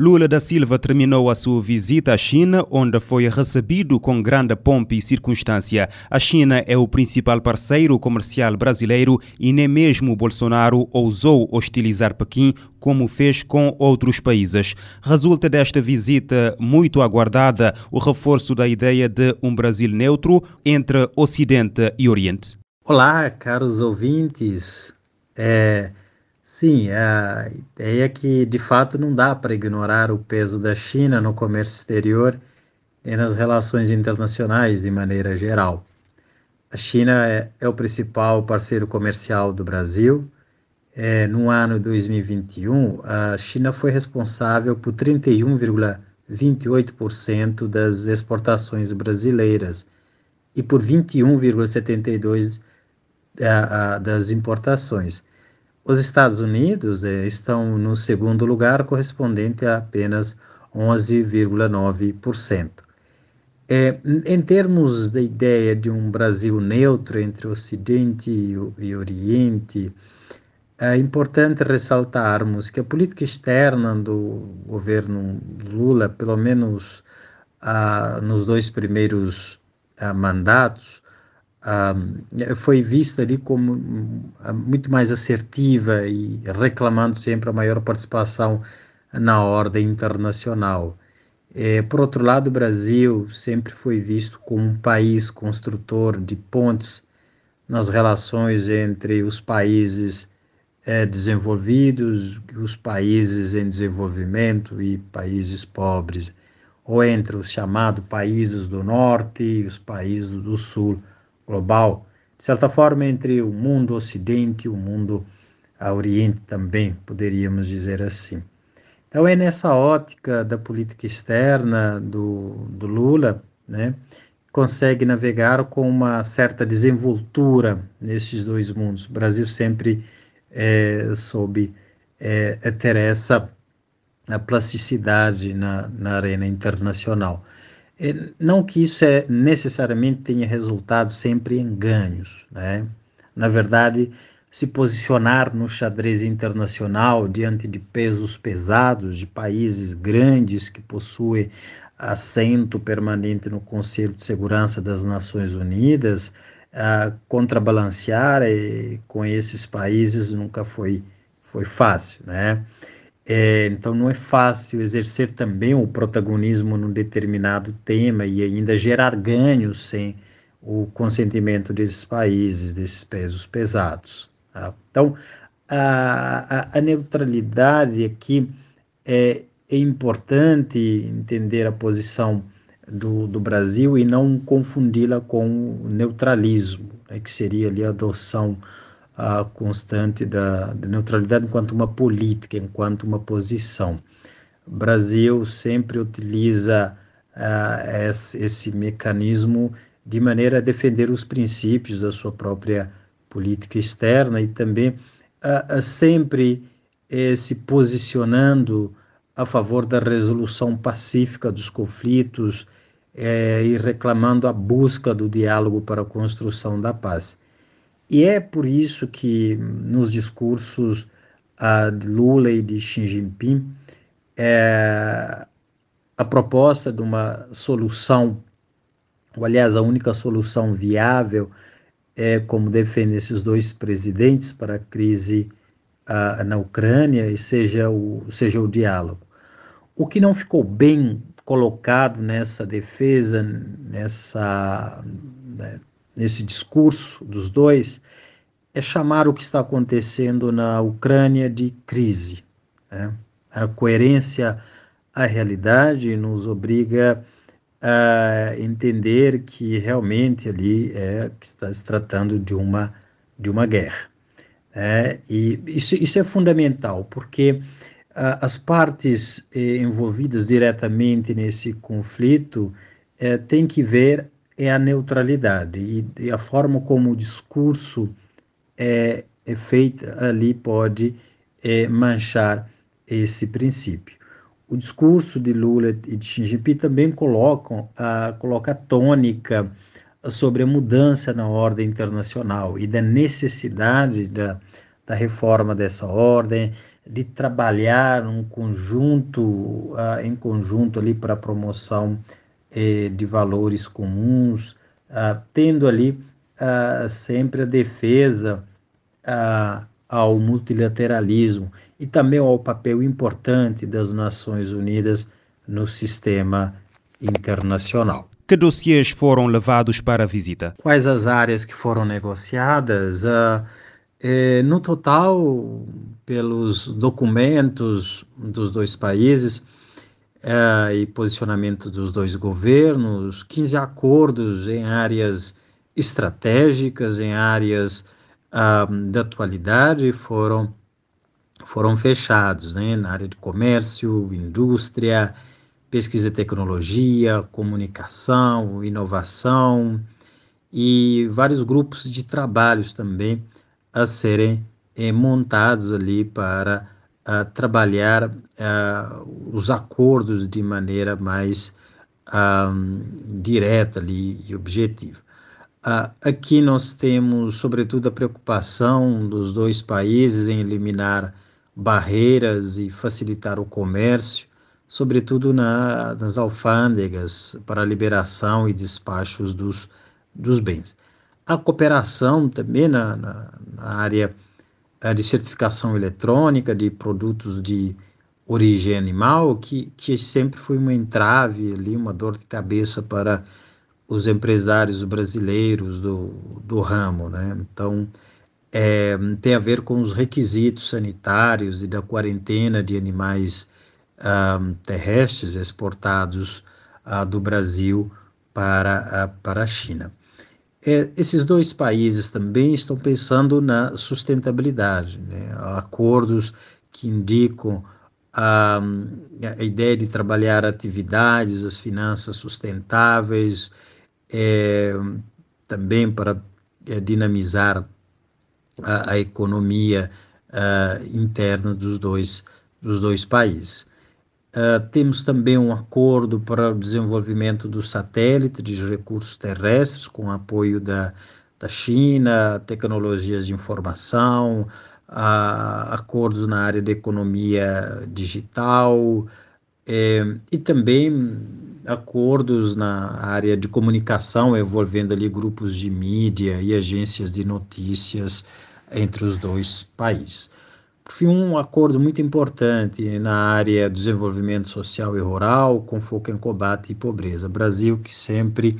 Lula da Silva terminou a sua visita à China, onde foi recebido com grande pompa e circunstância. A China é o principal parceiro comercial brasileiro e nem mesmo Bolsonaro ousou hostilizar Pequim como fez com outros países. Resulta desta visita muito aguardada o reforço da ideia de um Brasil neutro entre Ocidente e Oriente. Olá, caros ouvintes. É, Sim, a ideia é que de fato não dá para ignorar o peso da China no comércio exterior e nas relações internacionais de maneira geral. A China é, é o principal parceiro comercial do Brasil. É, no ano 2021, a China foi responsável por 31,28% das exportações brasileiras e por 21,72% das importações. Os Estados Unidos eh, estão no segundo lugar, correspondente a apenas 11,9%. É, em termos da ideia de um Brasil neutro entre Ocidente e, e Oriente, é importante ressaltarmos que a política externa do governo Lula, pelo menos ah, nos dois primeiros ah, mandatos, foi vista ali como muito mais assertiva e reclamando sempre a maior participação na ordem internacional. É, por outro lado, o Brasil sempre foi visto como um país construtor de pontes nas relações entre os países é, desenvolvidos, os países em desenvolvimento e países pobres, ou entre os chamados países do norte e os países do sul global, de certa forma, entre o mundo ocidente e o mundo oriente também, poderíamos dizer assim. Então, é nessa ótica da política externa do, do Lula, né, consegue navegar com uma certa desenvoltura nesses dois mundos. O Brasil sempre é, soube é, ter essa plasticidade na, na arena internacional. Não que isso é, necessariamente tenha resultado sempre em ganhos, né? Na verdade, se posicionar no xadrez internacional diante de pesos pesados, de países grandes que possuem assento permanente no Conselho de Segurança das Nações Unidas, contrabalancear eh, com esses países nunca foi, foi fácil, né? É, então não é fácil exercer também o protagonismo num determinado tema e ainda gerar ganhos sem o consentimento desses países, desses pesos pesados. Tá? Então a, a, a, neutralidade aqui é, é importante entender a posição do, do Brasil e não confundi-la com o neutralismo, né, que seria ali a adoção a constante da, da neutralidade enquanto uma política, enquanto uma posição. O Brasil sempre utiliza uh, esse, esse, mecanismo de maneira a defender os princípios da sua própria política externa e também uh, uh, sempre eh, se posicionando a favor da resolução pacífica dos conflitos eh, e reclamando a busca do diálogo para a construção da paz. E é por isso que nos discursos uh, de Lula e de Xi Jinping, é, a proposta de uma solução, ou aliás, a única solução viável, é como defendem esses dois presidentes para a crise uh, na Ucrânia, e seja o, seja o diálogo. O que não ficou bem colocado nessa defesa, nessa, né, nesse discurso dos dois é chamar o que está acontecendo na Ucrânia de crise. Né? A coerência à realidade nos obriga a entender que realmente ali é que está se tratando de uma de uma guerra. É, e isso, isso é fundamental, porque as partes eh, envolvidas diretamente nesse conflito eh, têm que ver é a neutralidade e, a forma como o discurso é, é feito ali pode é, manchar esse princípio. O discurso de Lula e de Xi Jinping também colocam a, coloca a tônica sobre a mudança na ordem internacional e da necessidade da, da reforma dessa ordem, de trabalhar um conjunto, uh, em conjunto ali para a promoção eh, de valores comuns, uh, tendo ali uh, sempre a defesa ao multilateralismo e também ao papel importante das Nações Unidas no sistema internacional. Que dossiês foram levados para a visita? Quais as áreas que foram negociadas? Uh, eh, no total, pelos documentos dos dois países uh, e posicionamento dos dois governos, 15 acordos em áreas estratégicas, em áreas uh, da atualidade foram foram fechados, né, na área de comércio, indústria, pesquisa e tecnologia, comunicação, inovação e vários grupos de trabalhos também a serem eh, montados ali para uh, trabalhar uh, os acordos de maneira mais uh, direta ali e objetiva. aqui nós temos, sobretudo, a preocupação dos dois países em eliminar barreiras e facilitar o comércio, sobretudo na, nas alfândegas para a liberação e despachos dos, dos bens. A cooperação também na, na, na área de certificação eletrônica de produtos de origem animal, que, que sempre foi uma entrave ali, uma dor de cabeça para os empresários brasileiros do, do ramo, né? Então, é, tem a ver com os requisitos sanitários e da quarentena de animais uh, terrestres exportados uh, do Brasil para, uh, para a China. É, esses dois países também estão pensando na sustentabilidade, né? acordos que indicam a, a, ideia de trabalhar atividades, as finanças sustentáveis, é, também para é, dinamizar a, a economia uh, interna dos dois, dos dois países. Uh, temos também um acordo para o desenvolvimento do satélite de recursos terrestres, com apoio da, da China, tecnologias de informação, uh, acordos na área de economia digital, eh, e também acordos na área de comunicação, envolvendo ali grupos de mídia e agências de notícias entre os dois países. Fim, um acordo muito importante na área do desenvolvimento social e rural, com foco em combate e pobreza. Brasil, que sempre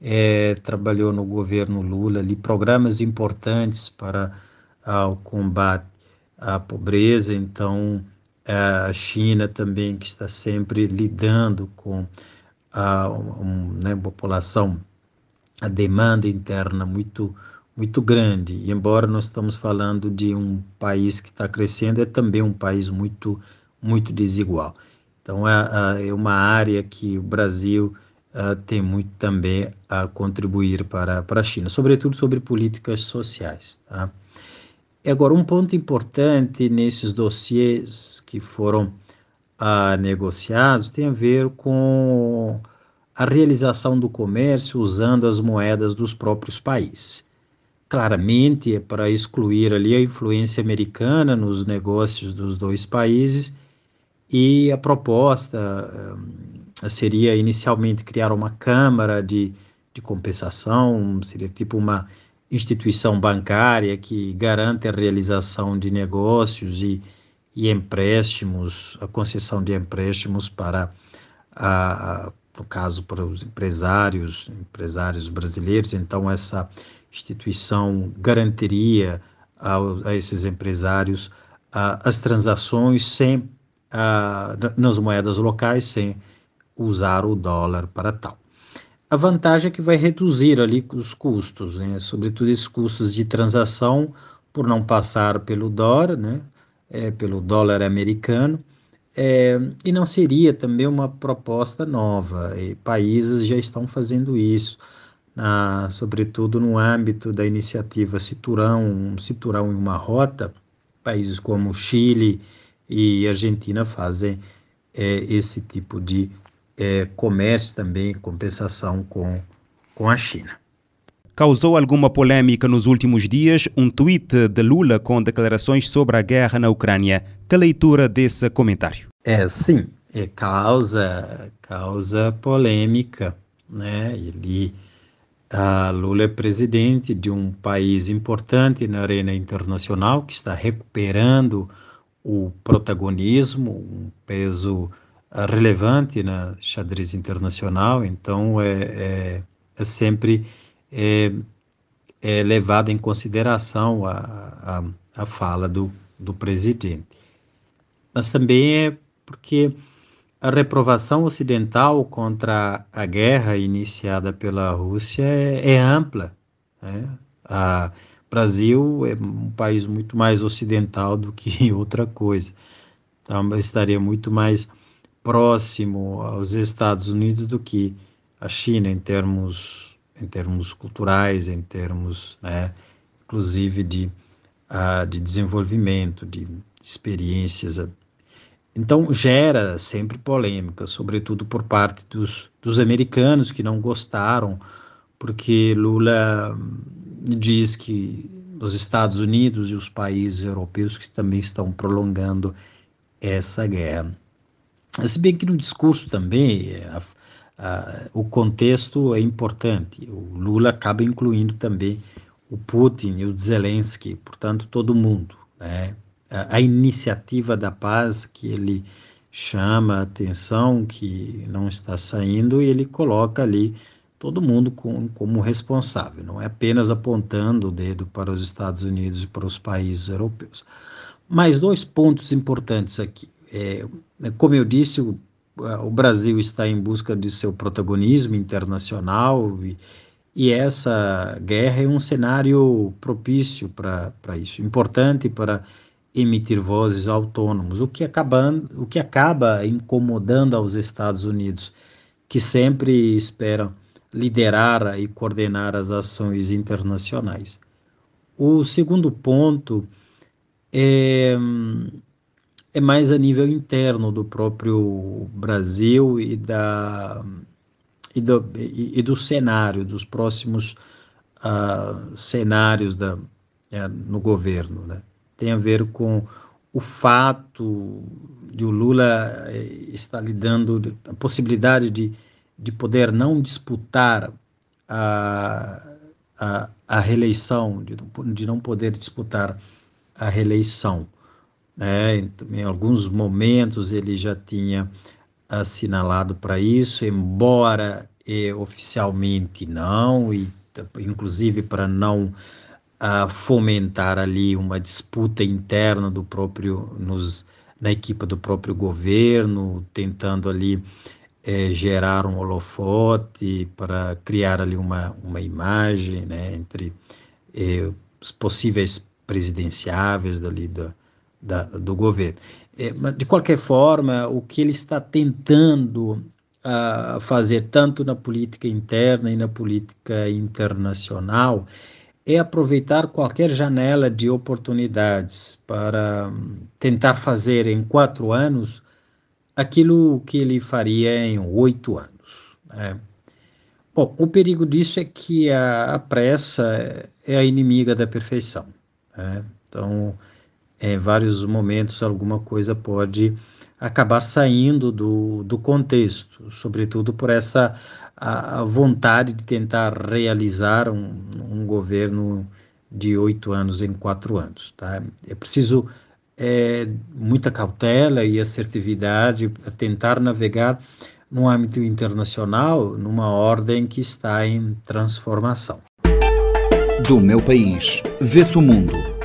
é, trabalhou no governo Lula ali programas importantes para ah, o combate à pobreza, então a China também que está sempre lidando com a, um, né, população, a demanda interna muito muito grande. E embora nós estamos falando de um país que está crescendo, é também um país muito, muito desigual. Então, é, é uma área que o Brasil uh, tem muito também a contribuir para, para a China, sobretudo sobre políticas sociais. Tá? Agora, um ponto importante nesses dossiês que foram uh, negociados tem a ver com a realização do comércio usando as moedas dos próprios países claramente é para excluir ali a influência americana nos negócios dos dois países e a proposta uh, seria inicialmente criar uma câmara de, de compensação, seria tipo uma instituição bancária que garante a realização de negócios e, e empréstimos, a concessão de empréstimos para, a, a, no caso, para os empresários, empresários brasileiros. Então, essa instituição garantiria a, a esses empresários as transações sem, nas moedas locais, sem usar o dólar para tal. A vantagem é que vai reduzir ali os custos, né? sobretudo esses custos de transação, por não passar pelo dólar, né? É, pelo dólar americano, É, e não seria também uma proposta nova, e países já estão fazendo isso, sobretudo no âmbito da iniciativa Citurão, um Citurão em uma rota, países como Chile e Argentina fazem é, esse tipo de é, comércio também, compensação com, com a China. Causou alguma polêmica nos últimos dias um tweet de Lula com declarações sobre a guerra na Ucrânia. Que leitura desse comentário? É, sim, é causa, causa polêmica, né? Ele, a Lula é presidente de um país importante na arena internacional que está recuperando o protagonismo, um peso ah, relevante na xadrez internacional, então é, é, é sempre é, é levada em consideração a, a, a fala do, do presidente. Mas também é porque a reprovação ocidental contra a guerra iniciada pela Rússia é, é ampla. Né? A Brasil é um país muito mais ocidental do que outra coisa. Então, estaria muito mais próximo aos Estados Unidos do que a China em termos em termos culturais, em termos, né, inclusive de, uh, de desenvolvimento, de experiências. Então, gera sempre polêmica, sobretudo por parte dos, dos americanos que não gostaram, porque Lula diz que os Estados Unidos e os países europeus que também estão prolongando essa guerra. Se bem que no discurso também, a, Uh, o contexto é importante. O Lula acaba incluindo também o Putin e o Zelensky, portanto, todo mundo. Né? A, a, iniciativa da paz que ele chama a atenção, que não está saindo, e ele coloca ali todo mundo com, como responsável, não é apenas apontando o dedo para os Estados Unidos e para os países europeus. Mais dois pontos importantes aqui. É, como eu disse, o o Brasil está em busca de seu protagonismo internacional e, e essa guerra é um cenário propício para isso, importante para emitir vozes autônomos, o que, acaba, o que acaba incomodando aos Estados Unidos, que sempre esperam liderar e coordenar as ações internacionais. O segundo ponto é é mais a nível interno do próprio Brasil e, da, e, do, e, e do cenário, dos próximos uh, cenários da, é, no governo. Né? Tem a ver com o fato de o Lula eh, estar lidando, a possibilidade de, de poder não disputar a, a, a reeleição, de, de não poder disputar a reeleição. Né? Em alguns momentos ele já tinha assinalado para isso, embora oficialmente não, e inclusive para não uh, fomentar ali uma disputa interna do próprio nos, na equipe do próprio governo, tentando ali é, gerar um holofote para criar ali uma, uma imagem né, entre é, os possíveis presidenciáveis dali da, da, do governo. É, de qualquer forma, o que ele está tentando uh, fazer, tanto na política interna e na política internacional, é aproveitar qualquer janela de oportunidades para um, tentar fazer em quatro anos aquilo que ele faria em oito anos. Né? Bom, o perigo disso é que a, a pressa é a inimiga da perfeição. Né? Então, em vários momentos alguma coisa pode acabar saindo do, do contexto, sobretudo por essa a, a vontade de tentar realizar um, um, governo de oito anos em quatro anos. Tá? É preciso é, muita cautela e assertividade para tentar navegar no âmbito internacional numa ordem que está em transformação. Do meu país, vê-se o mundo